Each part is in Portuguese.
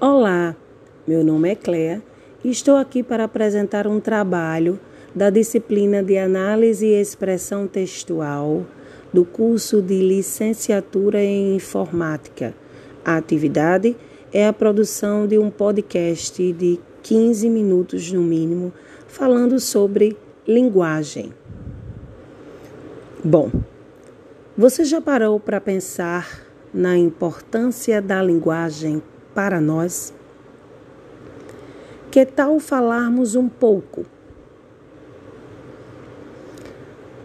Olá, meu nome é Cléa e estou aqui para apresentar um trabalho da disciplina de Análise e Expressão Textual do curso de Licenciatura em Informática. A atividade é a produção de um podcast de 15 minutos no mínimo, falando sobre linguagem. Bom, você já parou para pensar na importância da linguagem para nós? Que tal falarmos um pouco?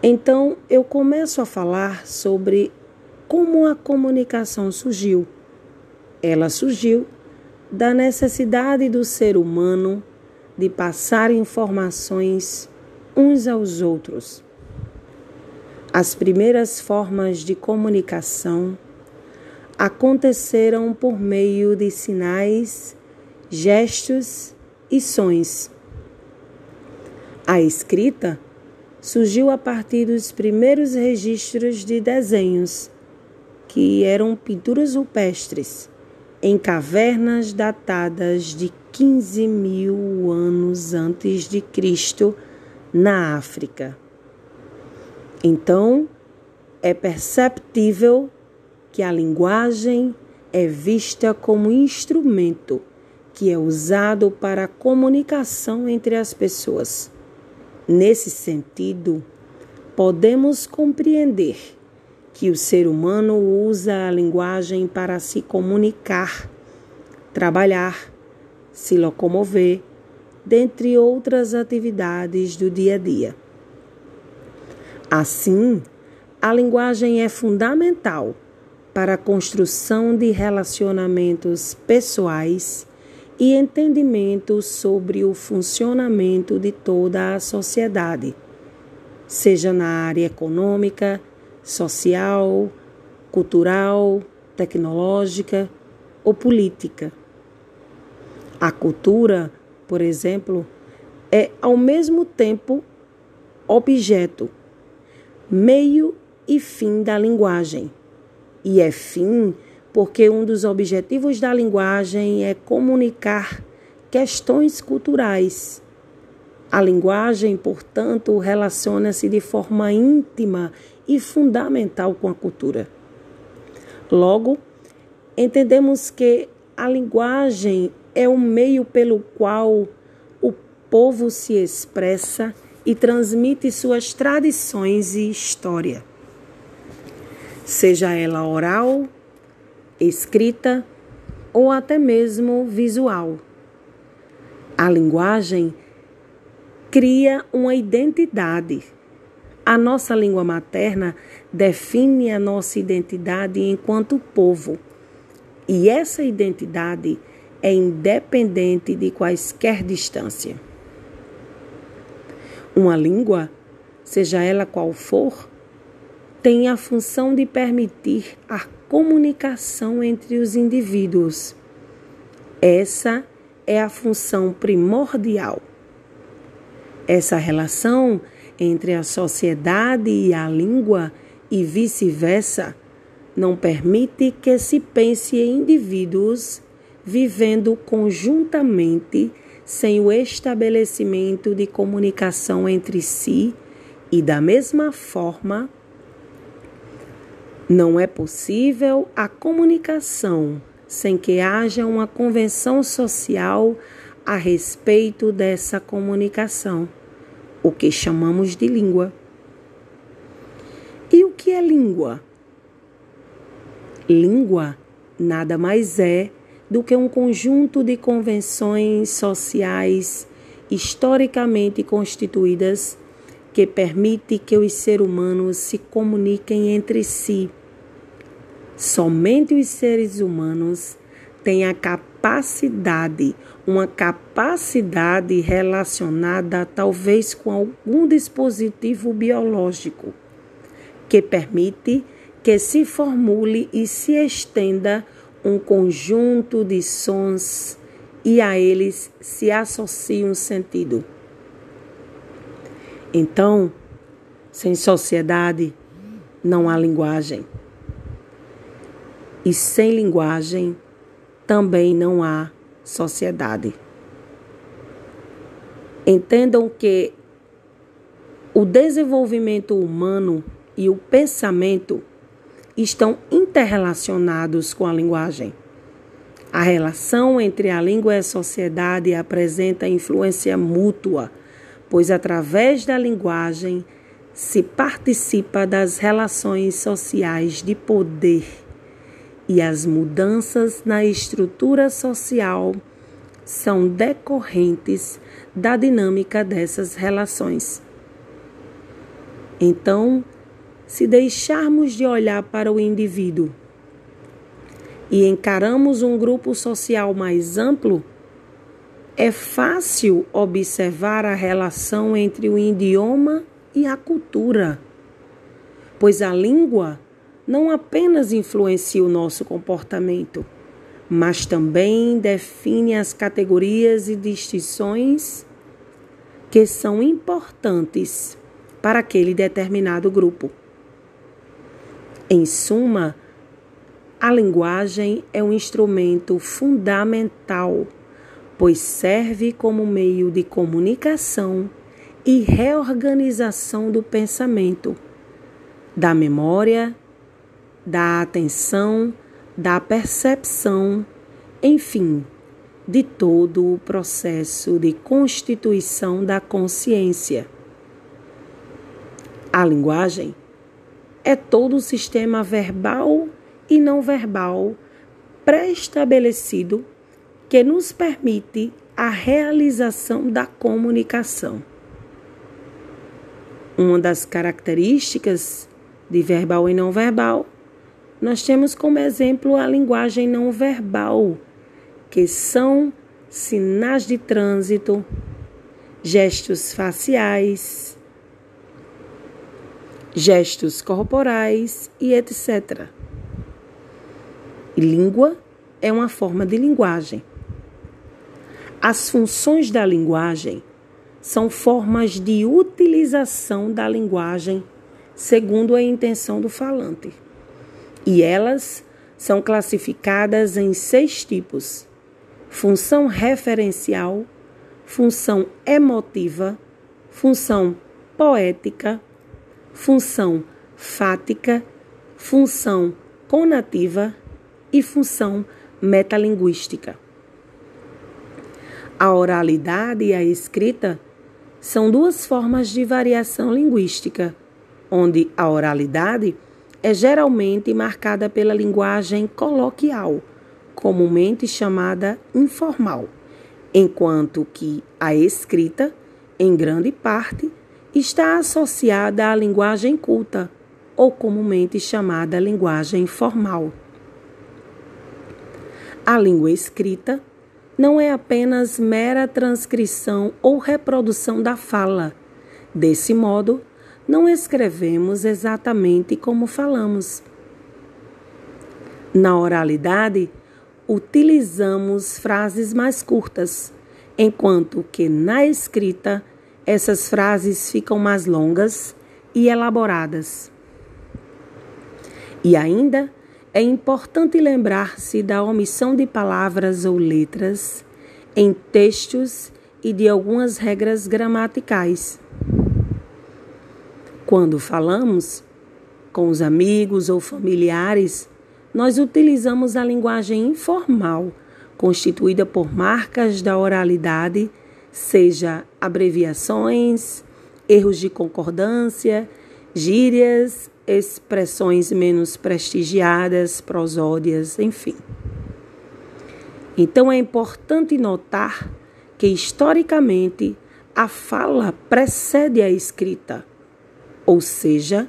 Então, eu começo a falar sobre como a comunicação surgiu. Ela surgiu da necessidade do ser humano de passar informações uns aos outros. As primeiras formas de comunicação aconteceram por meio de sinais, gestos e sons. A escrita surgiu a partir dos primeiros registros de desenhos, que eram pinturas rupestres, em cavernas datadas de 15 mil anos antes de Cristo, na África. Então, é perceptível que a linguagem é vista como instrumento que é usado para a comunicação entre as pessoas. Nesse sentido, podemos compreender que o ser humano usa a linguagem para se comunicar, trabalhar, se locomover, dentre outras atividades do dia a dia. Assim, a linguagem é fundamental para a construção de relacionamentos pessoais e entendimento sobre o funcionamento de toda a sociedade, seja na área econômica, social, cultural, tecnológica ou política. A cultura, por exemplo, é ao mesmo tempo objeto, meio e fim da linguagem e é fim porque um dos objetivos da linguagem é comunicar questões culturais. A linguagem, portanto, relaciona-se de forma íntima e fundamental com a cultura. Logo, entendemos que a linguagem é o meio pelo qual o povo se expressa e transmite suas tradições e história seja ela oral, escrita ou até mesmo visual. A linguagem cria uma identidade. A nossa língua materna define a nossa identidade enquanto povo. E essa identidade é independente de quaisquer distância. Uma língua, seja ela qual for, tem a função de permitir a comunicação entre os indivíduos. Essa é a função primordial. Essa relação entre a sociedade e a língua e vice-versa não permite que se pense em indivíduos vivendo conjuntamente sem o estabelecimento de comunicação entre si e, da mesma forma, não é possível a comunicação sem que haja uma convenção social a respeito dessa comunicação, o que chamamos de língua. E o que é língua? Língua nada mais é do que um conjunto de convenções sociais historicamente constituídas que permite que os seres humanos se comuniquem entre si. Somente os seres humanos têm a capacidade, uma capacidade relacionada talvez com algum dispositivo biológico, que permite que se formule e se estenda um conjunto de sons e a eles se associa um sentido. Então, sem sociedade não há linguagem. E sem linguagem também não há sociedade. Entendam que o desenvolvimento humano e o pensamento estão interrelacionados com a linguagem. A relação entre a língua e a sociedade apresenta influência mútua, pois através da linguagem se participa das relações sociais de poder e as mudanças na estrutura social são decorrentes da dinâmica dessas relações. Então, se deixarmos de olhar para o indivíduo e encaramos um grupo social mais amplo, é fácil observar a relação entre o idioma e a cultura, pois a língua não apenas influencia o nosso comportamento, mas também define as categorias e distinções que são importantes para aquele determinado grupo. Em suma, a linguagem é um instrumento fundamental, pois serve como meio de comunicação e reorganização do pensamento, da memória, da atenção, da percepção, enfim, de todo o processo de constituição da consciência. A linguagem é todo o sistema verbal e não verbal pré-estabelecido que nos permite a realização da comunicação. Uma das características de verbal e não verbal, nós temos como exemplo a linguagem não verbal, que são sinais de trânsito, gestos faciais, gestos corporais e etc. E língua é uma forma de linguagem. As funções da linguagem são formas de utilização da linguagem segundo a intenção do falante. E elas são classificadas em seis tipos: função referencial, função emotiva, função poética, função fática, função conativa e função metalinguística. A oralidade e a escrita são duas formas de variação linguística, onde a oralidade é geralmente marcada pela linguagem coloquial, comumente chamada informal, enquanto que a escrita, em grande parte, está associada à linguagem culta, ou comumente chamada linguagem formal. A língua escrita não é apenas mera transcrição ou reprodução da fala. Desse modo, não escrevemos exatamente como falamos. Na oralidade, utilizamos frases mais curtas, enquanto que na escrita essas frases ficam mais longas e elaboradas. E ainda, é importante lembrar-se da omissão de palavras ou letras em textos e de algumas regras gramaticais. Quando falamos com os amigos ou familiares, nós utilizamos a linguagem informal, constituída por marcas da oralidade, seja abreviações, erros de concordância, gírias expressões menos prestigiadas, prosódias, enfim. Então é importante notar que historicamente a fala precede a escrita, ou seja,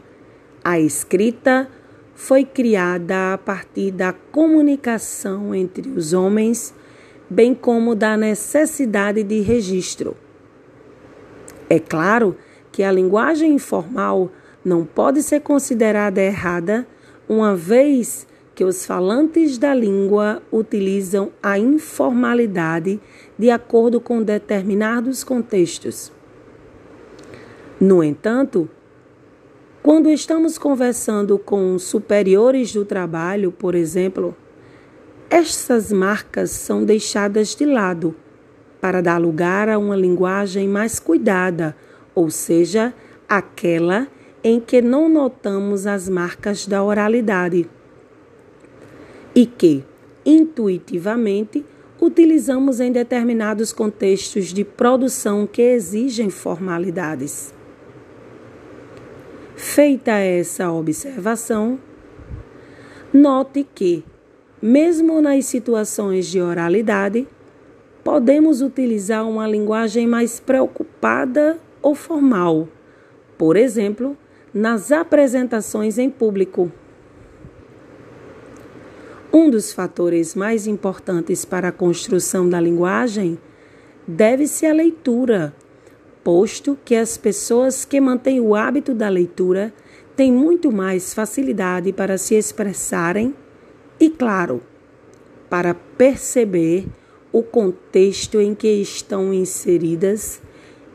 a escrita foi criada a partir da comunicação entre os homens, bem como da necessidade de registro. É claro que a linguagem informal não pode ser considerada errada, uma vez que os falantes da língua utilizam a informalidade de acordo com determinados contextos. No entanto, quando estamos conversando com superiores do trabalho, por exemplo, Essas marcas são deixadas de lado para dar lugar a uma linguagem mais cuidada, ou seja, aquela em que não notamos as marcas da oralidade e que, intuitivamente, utilizamos em determinados contextos de produção que exigem formalidades. Feita essa observação, note que, mesmo nas situações de oralidade, podemos utilizar uma linguagem mais preocupada ou formal, por exemplo, nas apresentações em público. Um dos fatores mais importantes para a construção da linguagem deve-se à leitura, posto que as pessoas que mantêm o hábito da leitura têm muito mais facilidade para se expressarem e, claro, para perceber o contexto em que estão inseridas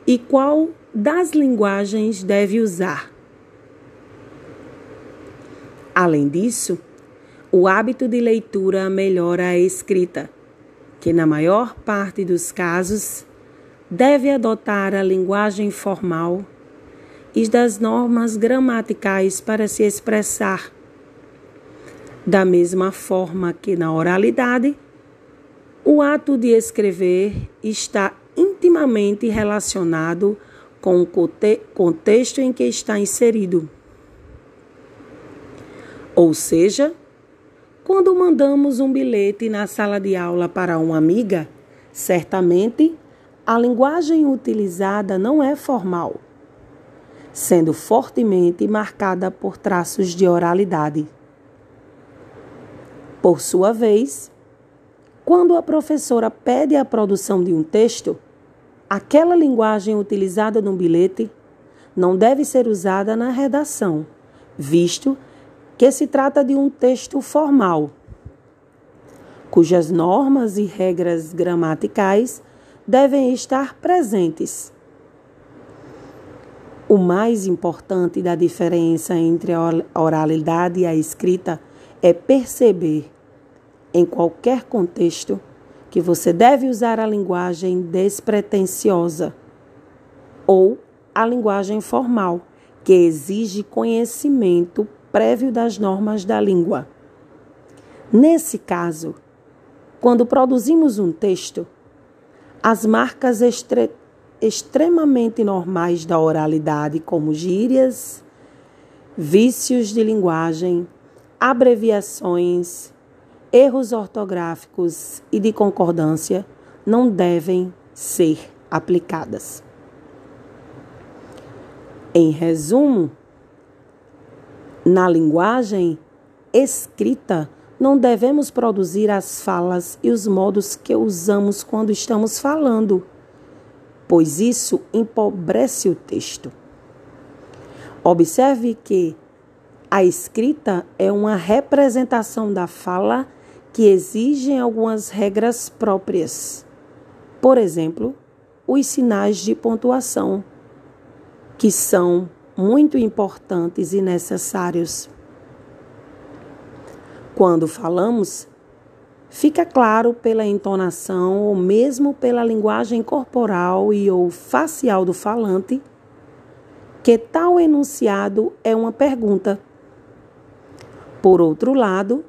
e qual das linguagens deve usar. Além disso, o hábito de leitura melhora a escrita, que na maior parte dos casos deve adotar a linguagem formal e das normas gramaticais para se expressar. Da mesma forma que na oralidade, o ato de escrever está intimamente relacionado com o contexto em que está inserido. Ou seja, quando mandamos um bilhete na sala de aula para uma amiga, certamente a linguagem utilizada não é formal, sendo fortemente marcada por traços de oralidade. Por sua vez, quando a professora pede a produção de um texto, aquela linguagem utilizada no bilhete não deve ser usada na redação, visto que se trata de um texto formal, cujas normas e regras gramaticais devem estar presentes. O mais importante da diferença entre a oralidade e a escrita é perceber, em qualquer contexto, que você deve usar a linguagem despretensiosa ou a linguagem formal, que exige conhecimento prévio das normas da língua. Nesse caso, quando produzimos um texto, as marcas estre extremamente normais da oralidade, como gírias, vícios de linguagem, abreviações, erros ortográficos e de concordância, não devem ser aplicadas. Em resumo, na linguagem escrita, não devemos produzir as falas e os modos que usamos quando estamos falando, pois isso empobrece o texto. Observe que a escrita é uma representação da fala que exige algumas regras próprias. Por exemplo, os sinais de pontuação, que são muito importantes e necessários. Quando falamos, fica claro pela entonação ou mesmo pela linguagem corporal e ou facial do falante que tal enunciado é uma pergunta. Por outro lado,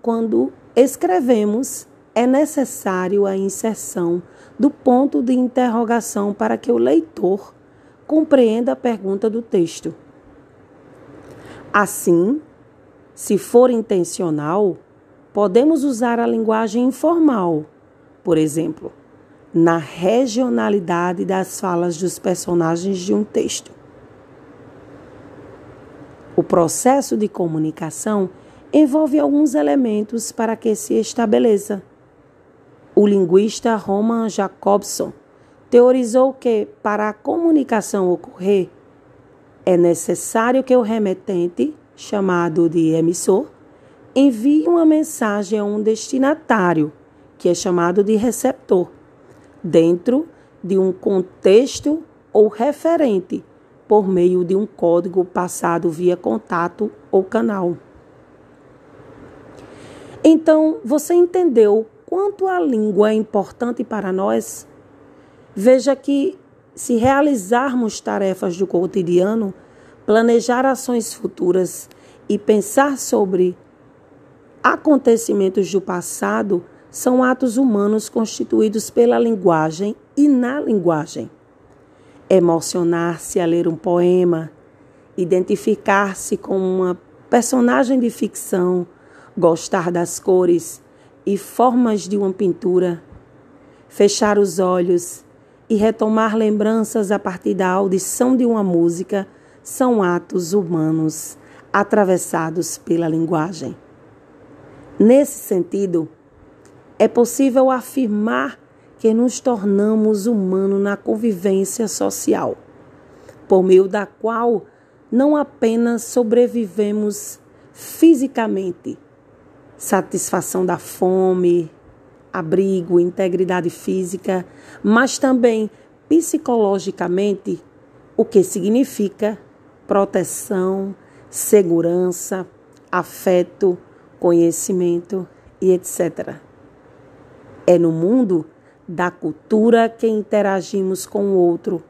quando escrevemos, é necessário a inserção do ponto de interrogação para que o leitor compreenda a pergunta do texto. Assim, se for intencional, podemos usar a linguagem informal, por exemplo, na regionalidade das falas dos personagens de um texto. O processo de comunicação envolve alguns elementos para que se estabeleça. O linguista Roman Jacobson teorizou que, para a comunicação ocorrer, é necessário que o remetente, chamado de emissor, envie uma mensagem a um destinatário, que é chamado de receptor, dentro de um contexto ou referente, por meio de um código passado via contato ou canal. Então, você entendeu quanto a língua é importante para nós? Veja que, se realizarmos tarefas do cotidiano, planejar ações futuras e pensar sobre acontecimentos do passado, são atos humanos constituídos pela linguagem e na linguagem. Emocionar-se a ler um poema, identificar-se com uma personagem de ficção, gostar das cores e formas de uma pintura, fechar os olhos e retomar lembranças a partir da audição de uma música são atos humanos atravessados pela linguagem. Nesse sentido, é possível afirmar que nos tornamos humanos na convivência social, por meio da qual não apenas sobrevivemos fisicamente, satisfação da fome, abrigo, integridade física, mas também psicologicamente, o que significa proteção, segurança, afeto, conhecimento e etc. É no mundo da cultura que interagimos com o outro,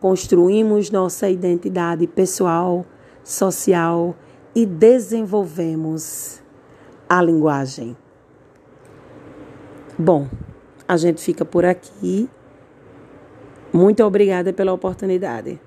construímos nossa identidade pessoal, social e desenvolvemos a linguagem. Bom, a gente fica por aqui. Muito obrigada pela oportunidade.